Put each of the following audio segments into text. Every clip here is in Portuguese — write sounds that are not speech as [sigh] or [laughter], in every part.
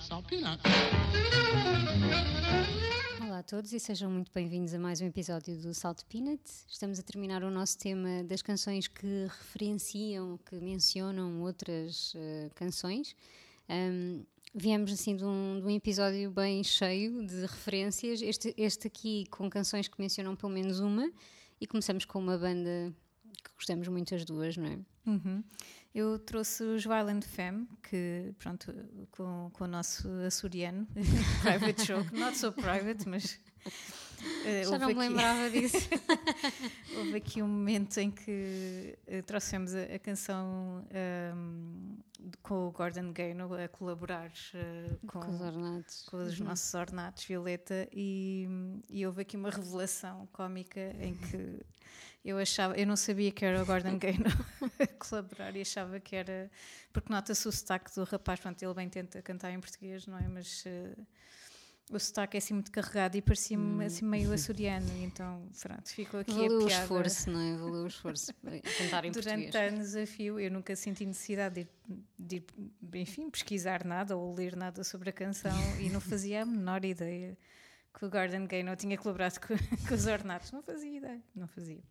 salt peanut. Olá a todos e sejam muito bem-vindos a mais um episódio do Salt Peanut. Estamos a terminar o nosso tema das canções que referenciam, que mencionam outras uh, canções. Um, viemos assim de um, de um, episódio bem cheio de referências. Este, este aqui com canções que mencionam pelo menos uma e começamos com uma banda que gostamos muito as duas, não é? Uhum. Eu trouxe os Violent Femme, que pronto, com, com o nosso açoriano, [laughs] private joke, not so private, mas. Uh, Já não me aqui, lembrava disso. [laughs] houve aqui um momento em que uh, trouxemos a, a canção um, com o Gordon Gaynor a colaborar uh, com, com, os ornatos. com os uhum. nossos ornatos, Violeta, e, e houve aqui uma revelação cómica em que eu achava, eu não sabia que era o Gordon [laughs] Gaynor [laughs] a colaborar e achava que era, porque nota-se o sotaque do rapaz, pronto, ele bem tenta cantar em português, não é? Mas uh, o sotaque é assim muito carregado e parecia-me hum. assim meio [laughs] açoriano, então pronto, ficou aqui Valeu a piada. o esforço, não é? Valeu o esforço cantar em Durante português. Durante anos a fio, eu nunca senti necessidade de, de, enfim, pesquisar nada ou ler nada sobre a canção e não fazia a menor ideia que o Gordon Gaynor tinha colaborado com, com os Ornatos. Não fazia ideia, não fazia.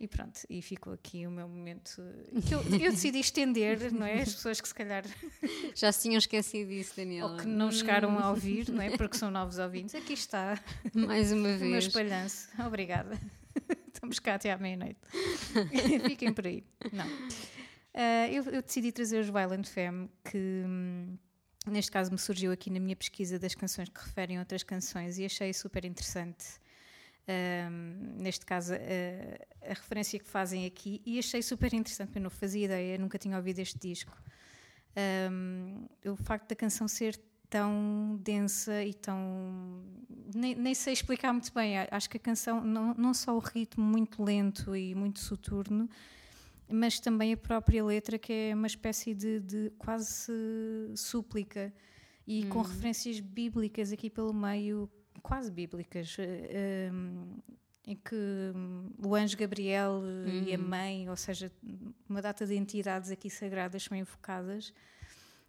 E pronto, e ficou aqui o meu momento eu, eu decidi estender, não é? As pessoas que se calhar [laughs] já se tinham esquecido disso, Daniela. Ou que não chegaram a ouvir, não é? Porque são novos ouvintes. Aqui está. Mais uma vez. [laughs] O meu espalhanço. Obrigada. [laughs] Estamos cá até à meia-noite. Fiquem por aí. Não. Uh, eu, eu, decidi trazer os Violent Femme, que hum, neste caso me surgiu aqui na minha pesquisa das canções que referem a outras canções e achei super interessante um, neste caso, a, a, referência que fazem aqui, e achei super interessante, eu não fazia ideia, nunca tinha ouvido este disco. Um, o facto da canção ser tão densa e tão. Nem, nem, sei explicar muito bem. Acho que a canção, não, não só o ritmo muito lento e muito soturno, mas também a própria letra, que é uma espécie de, de quase súplica e hum. com referências bíblicas aqui pelo meio quase bíblicas, eh, em que hum, o anjo Gabriel uhum. e a uhum. mãe, ou seja, uma data de entidades aqui sagradas são invocadas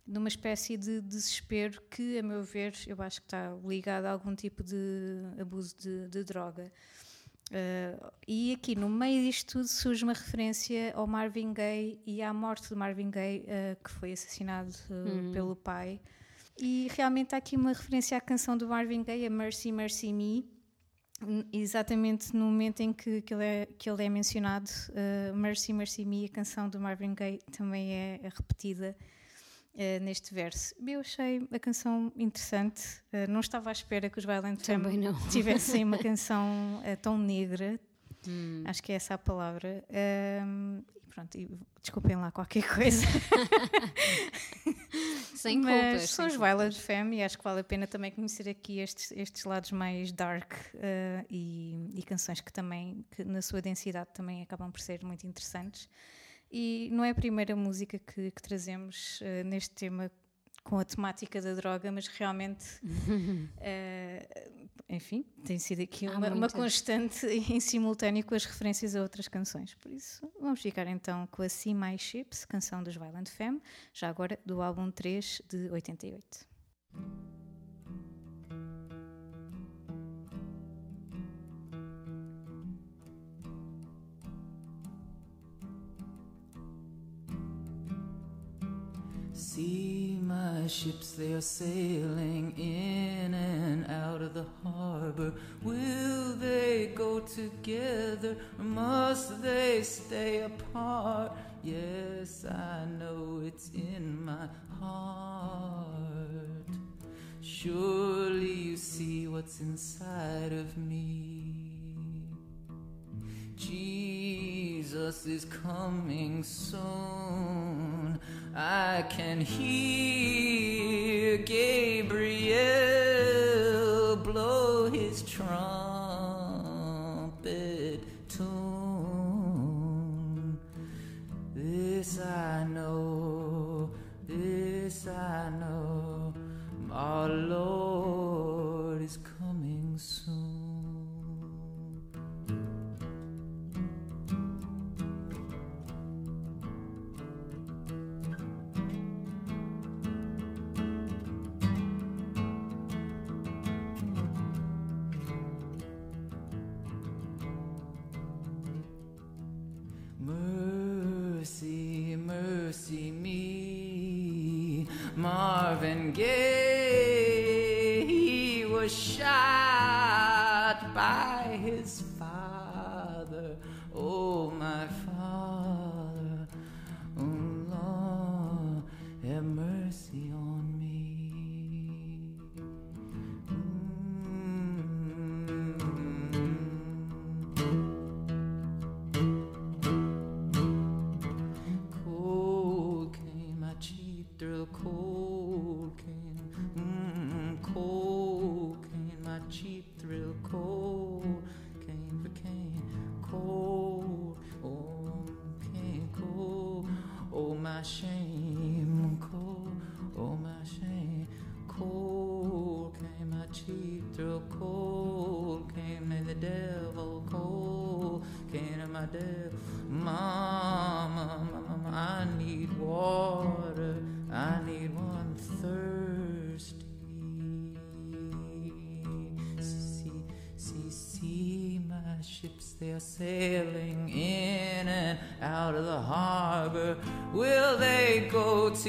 numa espécie de desespero que, a meu ver, eu acho que está ligado a algum tipo de abuso de, de droga. Uh, e aqui no meio disto tudo surge uma referência ao Marvin Gaye e à morte de Marvin Gaye, uh, que foi assassinado uh, uhum. pelo pai. E realmente há aqui uma referência à canção do Marvin Gaye, a Mercy, Mercy Me, exatamente no momento em que, que, ele, é, que ele é mencionado, uh, Mercy, Mercy Me, a canção do Marvin Gaye também é, é repetida uh, neste verso. Eu achei a canção interessante, uh, não estava à espera que os Violent Femme [laughs] tivessem uma canção tão negra, hum. acho que é essa a palavra. e pronto, e, desculpem lá qualquer [laughs] coisa. Sem Mas culpas. são os Violet Femme e acho que vale a pena também conhecer aqui estes, estes lados mais dark uh, e, e, canções que também, que na sua densidade também acabam por ser muito interessantes. E não é a primeira música que, que trazemos uh, neste tema com a temática da droga, mas realmente, uh, [laughs] enfim, tem sido aqui uma, uma, constante [laughs] em simultâneo com as referências a outras canções. Por isso, vamos ficar então com a See My Ships, canção dos Violent Femme, já agora do álbum 3 de 88. See my ships, they are sailing in and out of the harbor. Will they go together or must they stay apart? Yes, I know it's in my heart. Surely you see what's inside of me. Jesus is coming soon. I can hear Gabriel blow his trumpet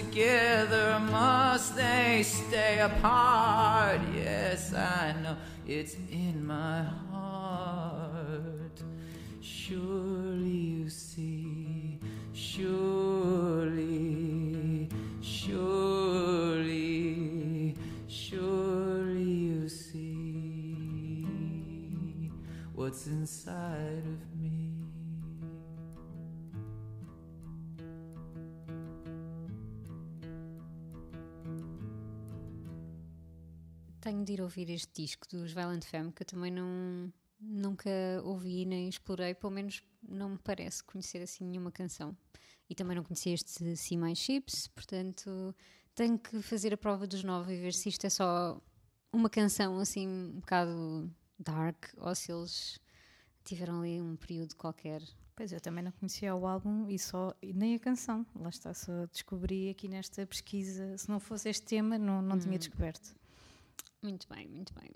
together? Must they stay apart? Yes, I know it's in my heart. Surely you see, surely, surely, surely you see what's inside Tenho de ir ouvir este disco dos Violent Femme, que eu também não, nunca ouvi nem explorei, pelo menos não me parece conhecer assim nenhuma canção. E também não conhecia este See My Chips, portanto tenho que fazer a prova dos nove e ver se isto é só uma canção assim um bocado dark ou se eles tiveram ali um período qualquer. Pois eu também não conhecia o álbum e só e nem a canção. Lá está, só descobri aqui nesta pesquisa. Se não fosse este tema, não, não tinha descoberto. Muito bem, muito bem.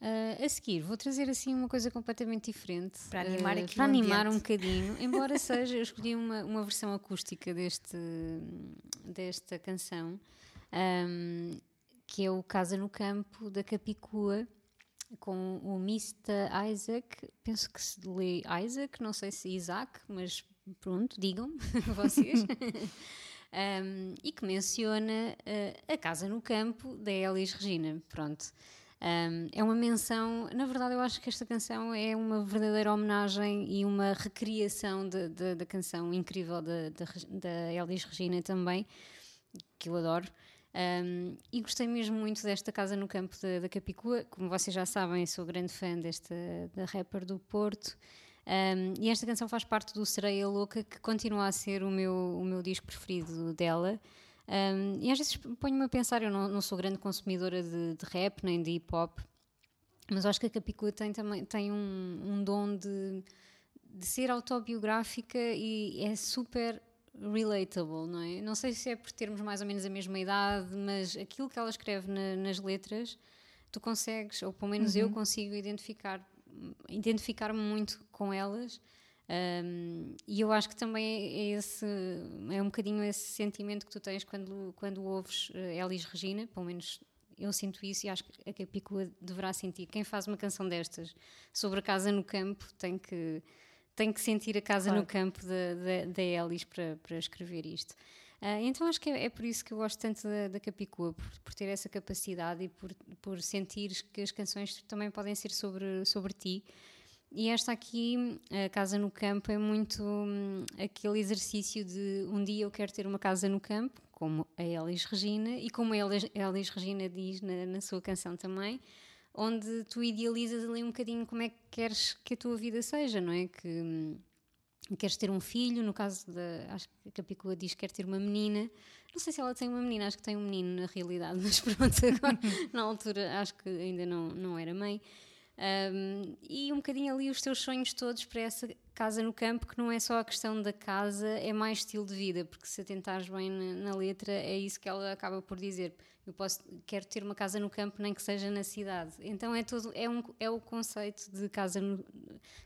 Ah, a seguir, vou trazer assim uma coisa completamente diferente Para animar ah, aqui para o animar um bocadinho, embora seja, eu escolhi uma, uma versão acústica deste, desta canção, ahm, que é o Casa no Campo da Capicua, com o Mr. Isaac, penso que se lê Isaac, não sei se Isaac, mas pronto, digam [laughs] vocês. [laughs] Um, e que menciona uh, a Casa no Campo da Elis Regina. Pronto. Um, é uma menção, na verdade, eu acho que esta canção é uma verdadeira homenagem e uma recriação da canção incrível da, da Elis Regina também, que eu adoro. Um, e gostei mesmo muito desta Casa no Campo da, da Capicua. Como vocês já sabem, sou grande fã desta da rapper do Porto. Um, e esta canção faz parte do Sereia Louca, que continua a ser o meu, o meu disco preferido dela. Um, e às vezes ponho-me a pensar, eu não, não sou grande consumidora de, de rap nem de hip hop, mas acho que a Capicua tem também tem um, um dom de, de ser autobiográfica e é super relatable, não é? Não sei se é por termos mais ou menos a mesma idade, mas aquilo que ela escreve na- nas letras, tu consegues, ou pelo menos eu consigo identificar identificar-me muito com elas. Um, e eu acho que também é, esse, é um bocadinho esse sentimento que tu tens quando, quando ouves uh, Elis Regina, pelo menos eu sinto isso e acho que a Capicua deverá sentir. Quem faz uma canção destas sobre a casa no campo tem que, tem que sentir a casa Claro. no campo da, Elis para, para escrever isto. Ah, então acho que é, é por isso que eu gosto tanto da, da Capicua, por, por ter essa capacidade e por, por sentir que as canções também podem ser sobre, sobre ti. E esta aqui, a Casa no Campo, é muito hum, aquele exercício de um dia eu quero ter uma casa no campo, como a Elis Regina, e como a Elis, Regina diz na, na sua canção também, onde tu idealizas ali um bocadinho como é que queres que a tua vida seja, não é? Que hum, queres ter um filho, no caso da. Acho que a Capicua diz que quer ter uma menina. Não sei se ela tem uma menina, acho que tem um menino na realidade, [laughs] mas pronto, agora, na altura acho que ainda não, não era mãe. Um, e um bocadinho ali os teus sonhos todos para essa casa no campo, que não é só a questão da casa, é mais estilo de vida, porque se atentares bem na, na letra, é isso que ela acaba por dizer. Eu posso, quero ter uma casa no campo, nem que seja na cidade. Então é todo, é, um, é o conceito de casa no,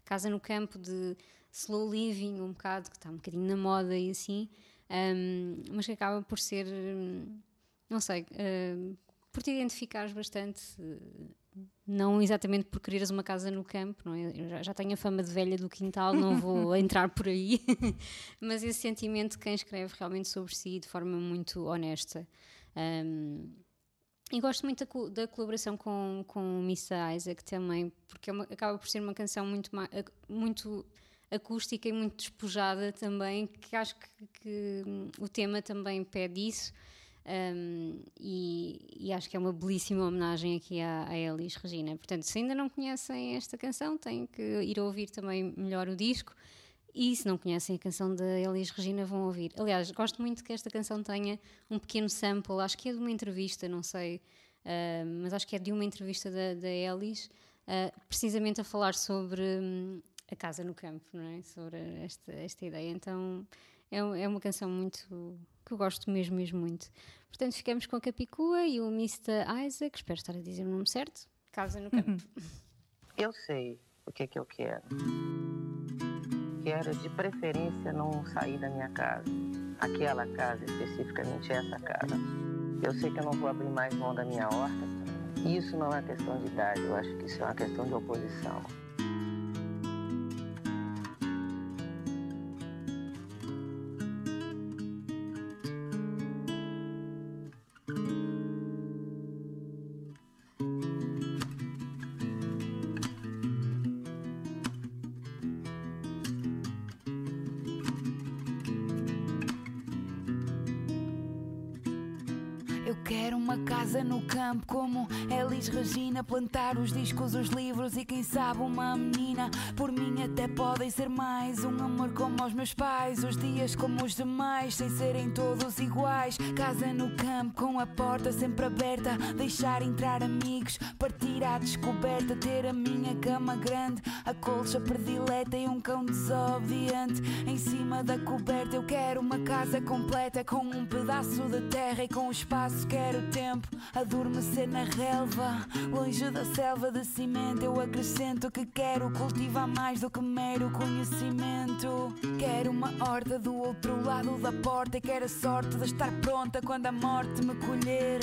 casa no campo, de slow living, um bocado, que está um bocadinho na moda e assim, um, mas que acaba por ser. hum, não sei, uh, por te identificares bastante, uh, não exatamente por quereres uma casa no campo, não é? Já, já tenho a fama de velha do quintal, não vou [laughs] entrar por aí, [laughs] mas esse sentimento de quem escreve realmente sobre si de forma muito honesta. Um, e gosto muito da, da, colaboração com, com Missa Isaac também, porque é uma, acaba por ser uma canção muito, muito acústica e muito despojada também, que acho que, que o tema também pede isso. Um, e, e, acho que é uma belíssima homenagem aqui à, à Elis Regina. Portanto, se ainda não conhecem esta canção, têm que ir ouvir também melhor o disco. E se não conhecem a canção da Elis Regina, vão ouvir. Aliás, gosto muito que esta canção tenha um pequeno sample, acho que é de uma entrevista, não sei, uh, mas acho que é de uma entrevista da, da Elis, uh, precisamente a falar sobre um, a casa no campo, não é? Sobre esta, esta ideia. Então é, é uma canção muito que eu gosto mesmo, mesmo muito. Portanto, ficamos com a Capicua e o Mr. Isaac, espero estar a dizer o nome certo, Casa no Campo. Eu sei o que é que eu quero quero, de preferência, não sair da minha casa. Aquela casa, especificamente essa casa. Eu sei que eu não vou abrir mais mão da minha horta. E isso não é uma questão de idade, eu acho que isso é uma questão de oposição. Elis Regina, plantar os discos, os livros e quem sabe uma menina. Por mim até podem ser mais um amor como os meus pais, os dias como os demais, sem serem todos iguais. Casa no campo com a porta sempre aberta, deixar entrar amigos, partir à descoberta, ter a minha cama grande, a colcha predileta e um cão desobediente em cima da coberta. Eu quero uma casa completa com um pedaço de terra e com o espaço quero tempo. Adormecer na relva, longe da selva de cimento. Eu acrescento que quero cultivar mais do que mero conhecimento. Quero uma horta do outro lado da porta e quero a sorte de estar pronta quando a morte me colher.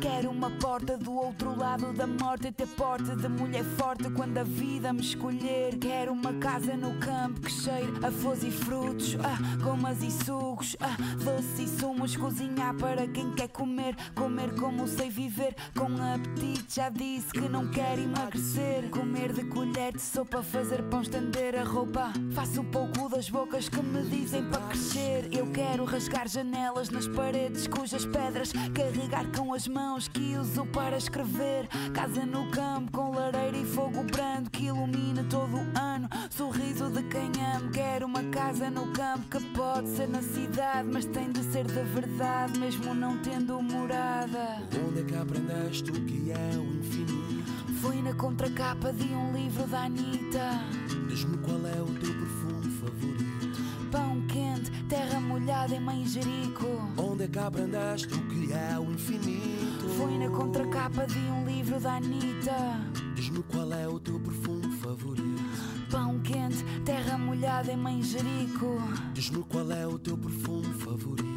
Quero uma porta do outro lado da morte e ter porte de mulher forte quando a vida me escolher. Quero uma casa no campo que cheire a flores e frutos, ah, gomas e sugos, ah, doces e sumos. Cozinhar para quem quer comer, comer como sei viver com apetite. Já disse que não quer emagrecer. Comer de colher de sopa, fazer pão, estender a roupa. Faço pouco das bocas que me dizem para crescer. Eu quero rasgar janelas nas paredes cujas pedras carregar com as mãos que uso para escrever. Casa no campo com lareira e fogo brando que ilumina todo o ano. Sorriso de quem amo. Quero uma casa no campo que pode ser na cidade, mas tem de ser de verdade, mesmo não tendo morada. Onde é que aprendeste o que é infinito? Foi na contracapa de um livro da Anitta. Diz-me qual é o teu perfume favorito. Pão quente, terra molhada em manjerico. Onde é que aprendeste o que é o infinito? Foi na contracapa de um livro da Anitta. Diz-me qual é o teu perfume favorito. Pão quente, terra molhada em manjerico. Diz-me qual é o teu perfume favorito.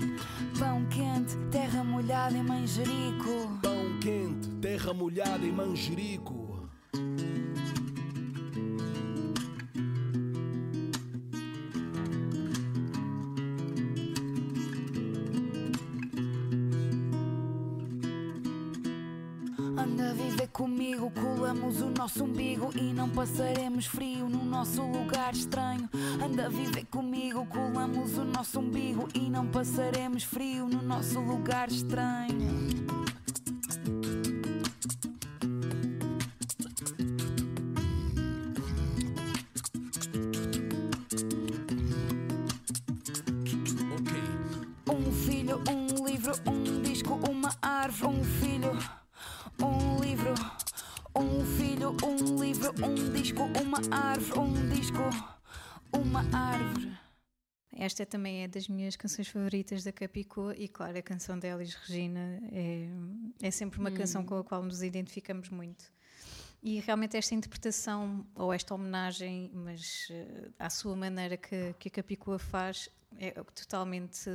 Pão quente, terra molhada em manjerico. Pão quente, terra molhada em manjerico. colamos o nosso umbigo e não passaremos frio no nosso lugar estranho. Anda a viver comigo, colamos o nosso umbigo e não passaremos frio no nosso lugar estranho. Esta também é das minhas canções favoritas da Capicua e, claro, a canção de Elis Regina é, é sempre uma hum. canção com a qual nos identificamos muito. E realmente esta interpretação, ou esta homenagem, mas uh, à sua maneira que, que a Capicua faz, é totalmente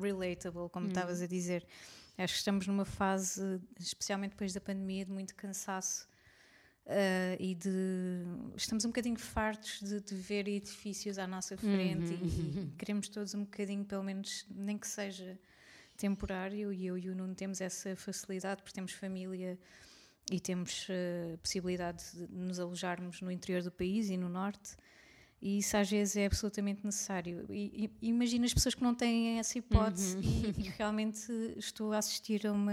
relatable, como hum. estavas a dizer Acho que estamos numa fase, especialmente depois da pandemia, de muito cansaço uh, e de. Estamos um bocadinho fartos de, de ver edifícios à nossa frente Uhum. e, e queremos todos um bocadinho, pelo menos, nem que seja temporário. E eu e o Nuno temos essa facilidade porque temos família e temos uh, possibilidade de nos alojarmos no interior do país e no norte. E isso às vezes é absolutamente necessário. E, e imagina as pessoas que não têm essa hipótese e, e realmente estou a assistir a uma,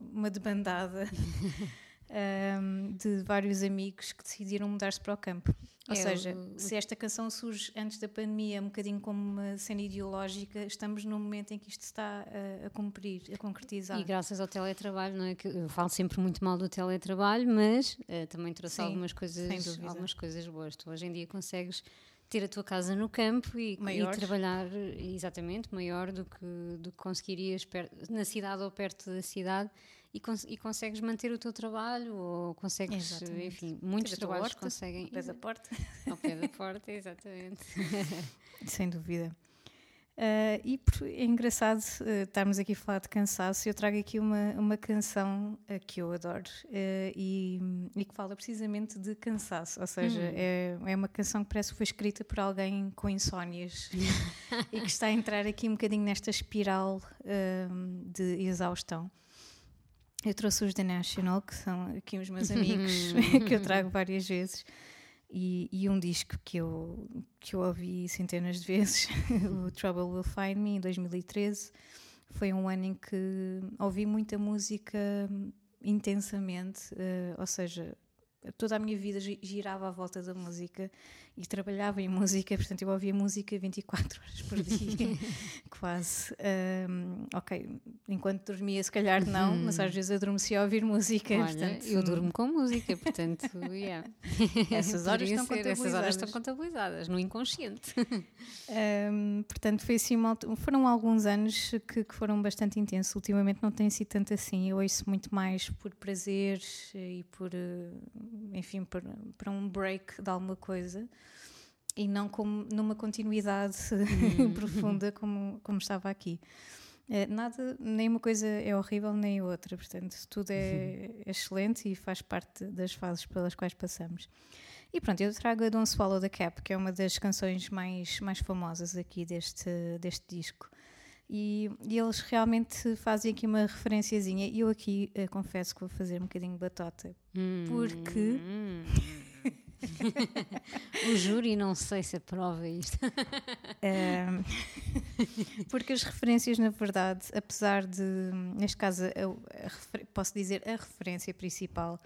uma debandada [laughs] um, de vários amigos que decidiram mudar-se para o campo. Ou É, seja, o- se esta canção surge antes da pandemia, um bocadinho como uma cena ideológica, estamos num momento em que isto está a, a cumprir, a concretizar. E graças ao teletrabalho, não é que eu falo sempre muito mal do teletrabalho, mas eh, também trouxe Sim, algumas coisas, algumas coisas boas. Tu hoje em dia consegues ter a tua casa no campo e, e trabalhar eh, exatamente maior do que, do que conseguirias per- na cidade ou perto da cidade e, cons- e consegues manter o teu trabalho ou consegues, Exatamente. enfim, muitos trabalhos horta, conseguem ao pé da porta. [laughs] ao pé da porta, exatamente. [laughs] Sem dúvida. Ah, e por- é engraçado ah, estarmos aqui a falar de cansaço. Eu trago aqui uma, uma canção ah, que eu adoro e, e que fala precisamente de cansaço. Ou seja, é, é uma canção que parece que foi escrita por alguém com insónias [laughs] e que está a entrar aqui um bocadinho nesta espiral de exaustão. Eu trouxe os The National, que são aqui os meus [laughs] amigos [laughs] que eu trago várias vezes. E, e um disco que eu, que eu ouvi centenas de vezes, [laughs] o Trouble Will Find Me, em 2013. Foi um ano em que ouvi muita música intensamente, eh, ou seja, toda a minha vida gi- girava à volta da música e trabalhava em música, portanto eu ouvia música 24 horas por dia, [laughs] quase. Ahm, ok, enquanto dormia, se calhar não, mas às vezes adormecia a ouvir música. Olha, portanto, eu durmo com música, portanto, yeah. [laughs] Essas horas estão ser, Essas horas estão contabilizadas. no inconsciente. [laughs] Um, portanto, foi assim, foram alguns anos que, que foram bastante intensos. Ultimamente não tem sido tanto assim. Eu ouço muito mais por prazer e por, eh, enfim, para um break de alguma coisa e não como numa continuidade [laughs] profunda como, como estava aqui. Eh, Nada, nem uma coisa é horrível, nem outra. Portanto, tudo é excelente e faz parte das fases pelas quais passamos. E pronto, eu trago a Don't Swallow the Cap, que é uma das canções mais, mais famosas aqui deste, deste disco. E, e eles realmente fazem aqui uma referenciazinha. E eu aqui eh, confesso que vou fazer um bocadinho batota. Porque. Hum. [laughs] [laughs] o júri não sei se aprova isto. Ehm, [laughs] porque as referências, na verdade, apesar de, neste caso, a- a refer- posso dizer a referência principal,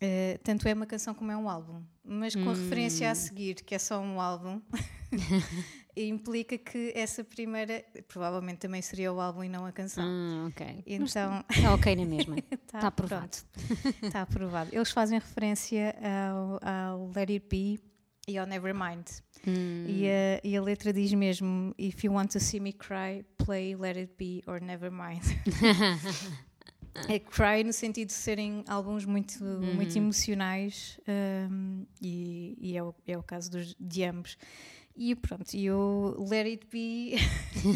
eh, tanto é uma canção como é um álbum, mas com a referência a seguir, que é só um álbum, [laughs] implica que essa primeira provavelmente também seria o álbum e não a canção. Ah, ok. Então, Está ok na mesma. [laughs] Tá, Está aprovado. Está aprovado. Eles fazem referência ao, ao Let It Be e ao Nevermind. Hum. E, a, e a letra diz mesmo: If you want to see me cry, play Let It Be or Nevermind. [laughs] é cry no sentido de serem álbuns muito, muito emocionais um, e, e é, o, é o caso dos, de ambos. E pronto, e o Let It Be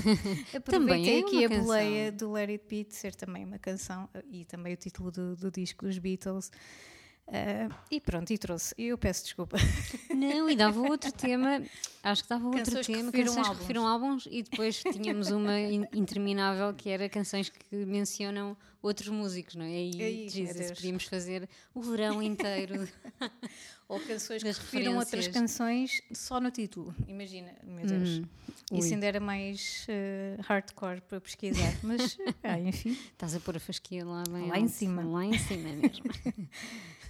[laughs] Também aproveitei é aqui a canção. boleia do Let It Be de ser também uma canção e também o título do, do disco dos Beatles. Ah, e pronto, e trouxe. Eu peço desculpa. Não, e dava outro [laughs] tema, acho que dava outro Canções que tema, refiram canções que álbuns. refiram álbuns e depois tínhamos uma in- interminável que era canções que mencionam outros músicos, não é? E Jesus, podíamos fazer o verão inteiro. [laughs] [laughs] Ou canções que refiram outras canções só no título. Imagina, meu Deus. Hum, Isso ainda era mais eh, hardcore para pesquisar. Mas, ah, enfim. Estás a pôr a fasquia lá bem Lá em cima. Lá em cima mesmo.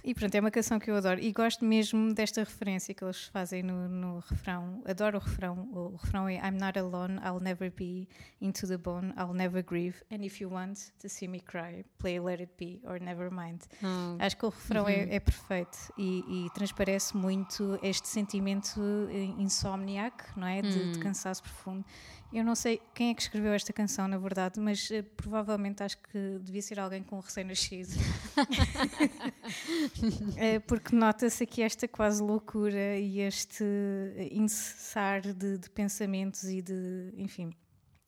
E pronto, é uma canção que eu adoro. E gosto mesmo desta referência que eles fazem no, no refrão. Adoro o refrão. O refrão é I'm not alone, I'll never be into the bone, I'll never grieve. And if you want to see me cry, play Let It Be or Never Mind. Oh, Acho que o refrão é, é perfeito e, e transparece muito este sentimento eh, insomniac, não é? De, de cansaço profundo. Eu não sei quem é que escreveu esta canção, na verdade, mas eh, provavelmente acho que devia ser alguém com um recém-nascido. [laughs] Eh, porque nota-se aqui esta quase loucura e este incessar de, de pensamentos e de, enfim,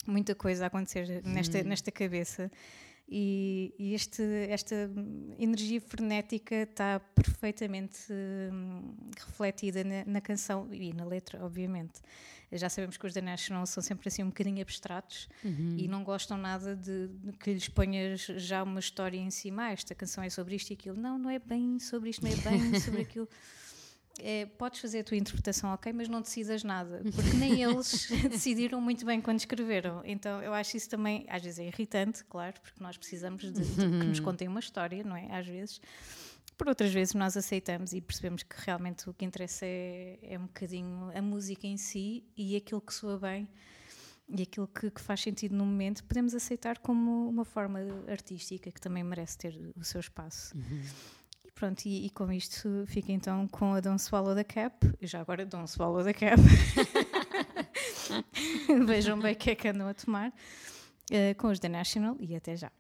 muita coisa a acontecer nesta, nesta cabeça. E, e este, esta energia frenética está perfeitamente hum, refletida na, na canção e na letra, obviamente. Já sabemos que os The National são sempre assim um bocadinho abstratos e não gostam nada de, de que lhes ponhas já uma história em cima. Ah, esta canção é sobre isto e aquilo. Não, não é bem sobre isto, não é bem sobre [laughs] aquilo. É, podes fazer a tua interpretação, ok, mas não decidas nada, porque nem [laughs] eles [laughs] decidiram muito bem quando escreveram. Então eu acho isso também, às vezes é irritante, claro, porque nós precisamos de, de que nos contem uma história, não é? Às vezes. Por outras vezes nós aceitamos e percebemos que realmente o que interessa é, é um bocadinho a música em si e aquilo que soa bem e aquilo que, que faz sentido no momento, podemos aceitar como uma forma artística que também merece ter o seu espaço. E pronto, e, e com isto fica então com a Don't Swallow the Cap. E já agora Don't Swallow the Cap. [laughs] [laughs] Vejam bem o que é que andam a tomar eh, com os The National e até já.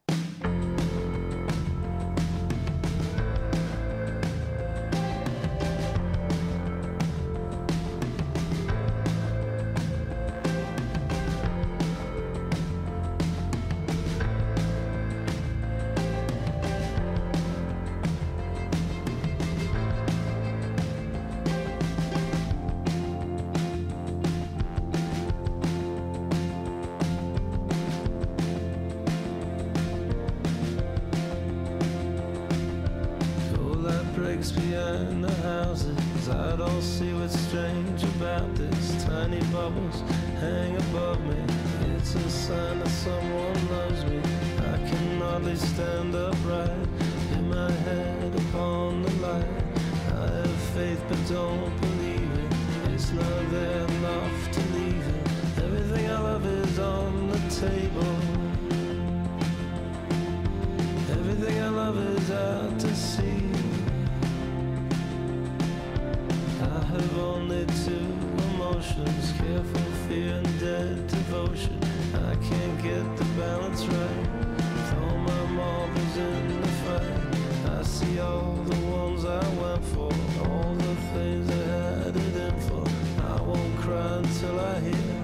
All the ones I went for, all the things I had it in for. I won't cry until I hear.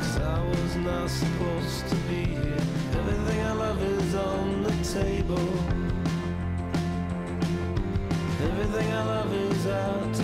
Cause I was not supposed to be here. Everything I love is on the table. Everything I love is out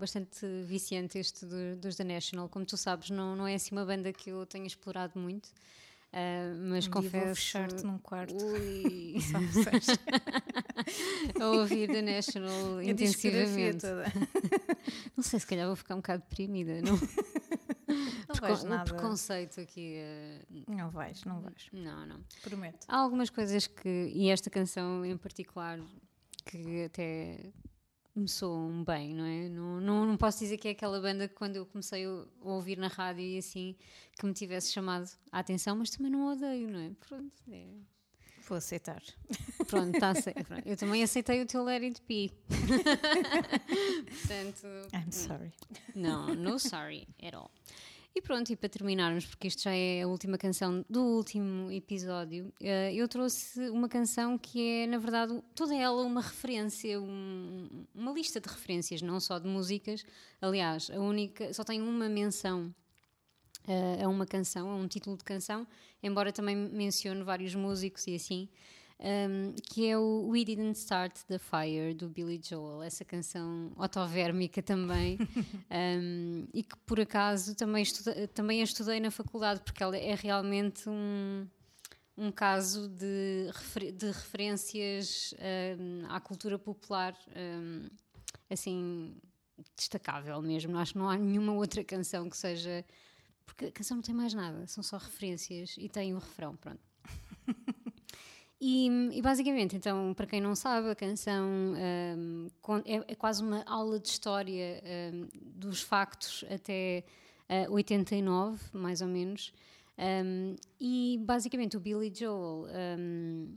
bastante viciante este do- dos The National. Como tu sabes, não, não é assim uma banda que eu tenho explorado muito. Ah, mas Um dia vou confesso. fechar-te num quarto. Ui, [laughs] [laughs] a ouvir The National intensivamente. [laughs] Não sei, se calhar vou ficar um bocado deprimida. Não, Não vais o nada. preconceito aqui. ah, Não vais, não vais. não, não. Prometo. Há algumas coisas que, e esta canção em particular, que até me soam bem, não é? Não, não, não posso dizer que é aquela banda que quando eu comecei a ouvir na rádio e assim, que me tivesse chamado a atenção, mas também não odeio, não é? Pronto, é. Vou aceitar. Pronto, está [laughs] certo. Eu também aceitei o teu Let It Be. [laughs] Portanto, I'm sorry. não, no sorry at all. E pronto, e para terminarmos, porque isto já é a última canção do último episódio, eh, eu trouxe uma canção que é, na verdade, toda ela uma referência, um- uma lista de referências, não só de músicas. Aliás, a única, só tem uma menção eh, a uma canção, a um título de canção, embora também mencione vários músicos e assim, um, que é o We Didn't Start the Fire do Billy Joel, essa canção otovérmica também, [laughs] um, e que por acaso também, estuda, também a estudei na faculdade, porque ela é realmente um, um caso de, refer- de referências um, à cultura popular, um, assim, destacável mesmo. Acho que não há nenhuma outra canção que seja. Porque a canção não tem mais nada, são só referências e tem o refrão, pronto. [laughs] E, e basicamente, então, para quem não sabe, a canção con- é, é quase uma aula de história hum, dos factos até ah, 89, mais ou menos. Hum, e basicamente o Billy Joel hum,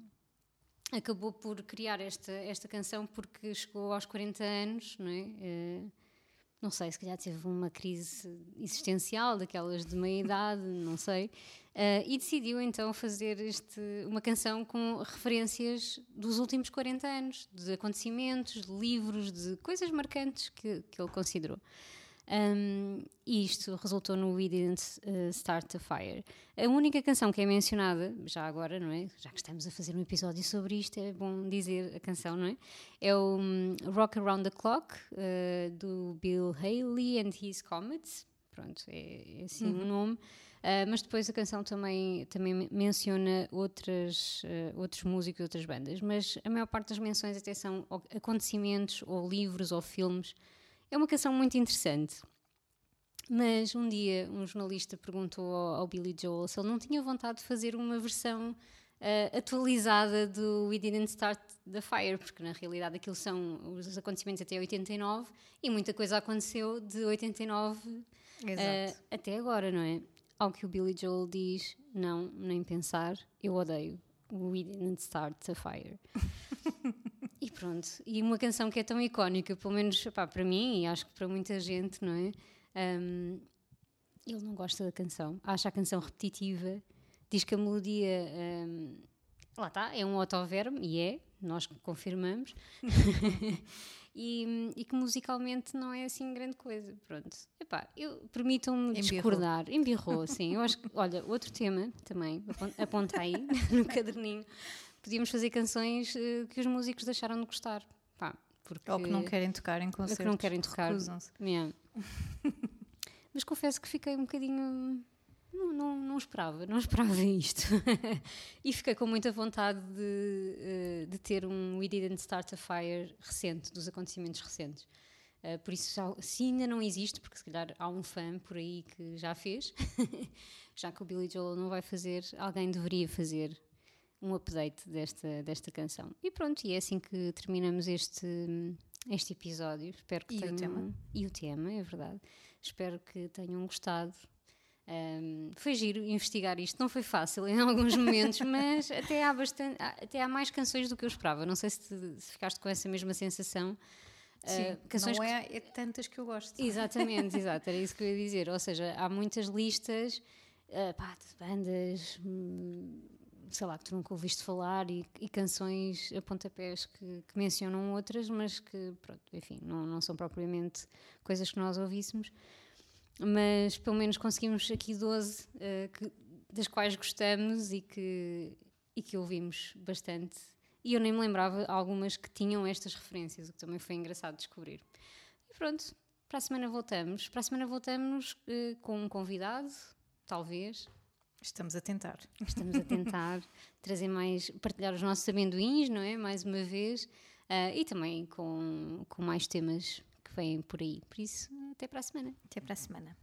acabou por criar esta, esta canção porque chegou aos 40 anos, não é? Eh, não sei, se calhar teve uma crise existencial, daquelas de meia idade, [laughs] não sei, eh, e decidiu então fazer este, uma canção com referências dos últimos 40 anos, de acontecimentos, de livros, de coisas marcantes que, que ele considerou. Um, e isto resultou no We Didn't uh, Start a Fire. A única canção que é mencionada, já agora, não é? Já que estamos a fazer um episódio sobre isto, é bom dizer a canção, não é? É o um, Rock Around the Clock, uh, do Bill Haley and His Comets. Pronto, é, é assim o nome. Uh, mas depois a canção também, também men- menciona outras, uh, outros músicos e outras bandas. Mas a maior parte das menções até são acontecimentos, ou livros, ou filmes. É uma canção muito interessante. Mas um dia um jornalista perguntou ao, ao Billy Joel se ele não tinha vontade de fazer uma versão ah, atualizada do We Didn't Start the Fire, porque na realidade aquilo são os acontecimentos até 89 e muita coisa aconteceu de 89 Exato. ah, até agora, não é? Ao que o Billy Joel diz: não, nem pensar, eu odeio We Didn't Start the Fire. [laughs] E pronto, e uma canção que é tão icónica, pelo menos epá, para mim e acho que para muita gente, não é? Um, ele não gosta da canção, acha a canção repetitiva, diz que a melodia, um, lá está, é um autoverme, e é, nós confirmamos, [laughs] e, e que musicalmente não é assim grande coisa. Pronto, epá, eu permitam-me discordar, embirrou, sim. Eu acho que, olha, outro tema também, apon- aponta aí [laughs] no caderninho podíamos fazer canções eh, que os músicos deixaram de gostar. Pá, porque Ou que não querem tocar em ou concertos. que não querem tocar. Recusam-se. Yeah. [laughs] Mas confesso que fiquei um bocadinho. Não, não, não esperava, não esperava isto. [laughs] e fiquei com muita vontade de, eh, de ter um We Didn't Start a Fire recente, dos acontecimentos recentes. Eh, por isso, já- se ainda não existe, porque se calhar há um fã por aí que já fez, [laughs] já que o Billy Joel não vai fazer, alguém deveria fazer um update desta, desta canção. E pronto, e é assim que terminamos este, este episódio. Espero que E o tenham. tema. E o tema, é verdade. Espero que tenham gostado. Um, foi giro investigar isto, não foi fácil em [laughs] alguns momentos, mas até há, bastante, até há mais canções do que eu esperava. Não sei se, te- se ficaste com essa mesma sensação. Sim, Uh, canções não que- é, é tantas que eu gosto. Exatamente, [laughs] exato, era isso que eu ia dizer. Ou seja, há muitas listas ah, pá, de bandas, hum, sei lá, que tu nunca ouviste falar e, e canções a pontapés que, que, mencionam outras, mas que, pronto, enfim, não, não são propriamente coisas que nós ouvíssemos. Mas pelo menos conseguimos aqui 12 uh, eh, que, das quais gostamos e que, e que ouvimos bastante. E eu nem me lembrava algumas que tinham estas referências, o que também foi engraçado descobrir. E pronto, para a semana voltamos. Para a semana voltamos uh, com um convidado, talvez, Estamos a tentar. Estamos a tentar [laughs] trazer mais, partilhar os nossos amendoins, não é? Mais uma vez. Uh, e também com, com mais temas que vêm por aí. Por isso, até para a semana. Até para a semana.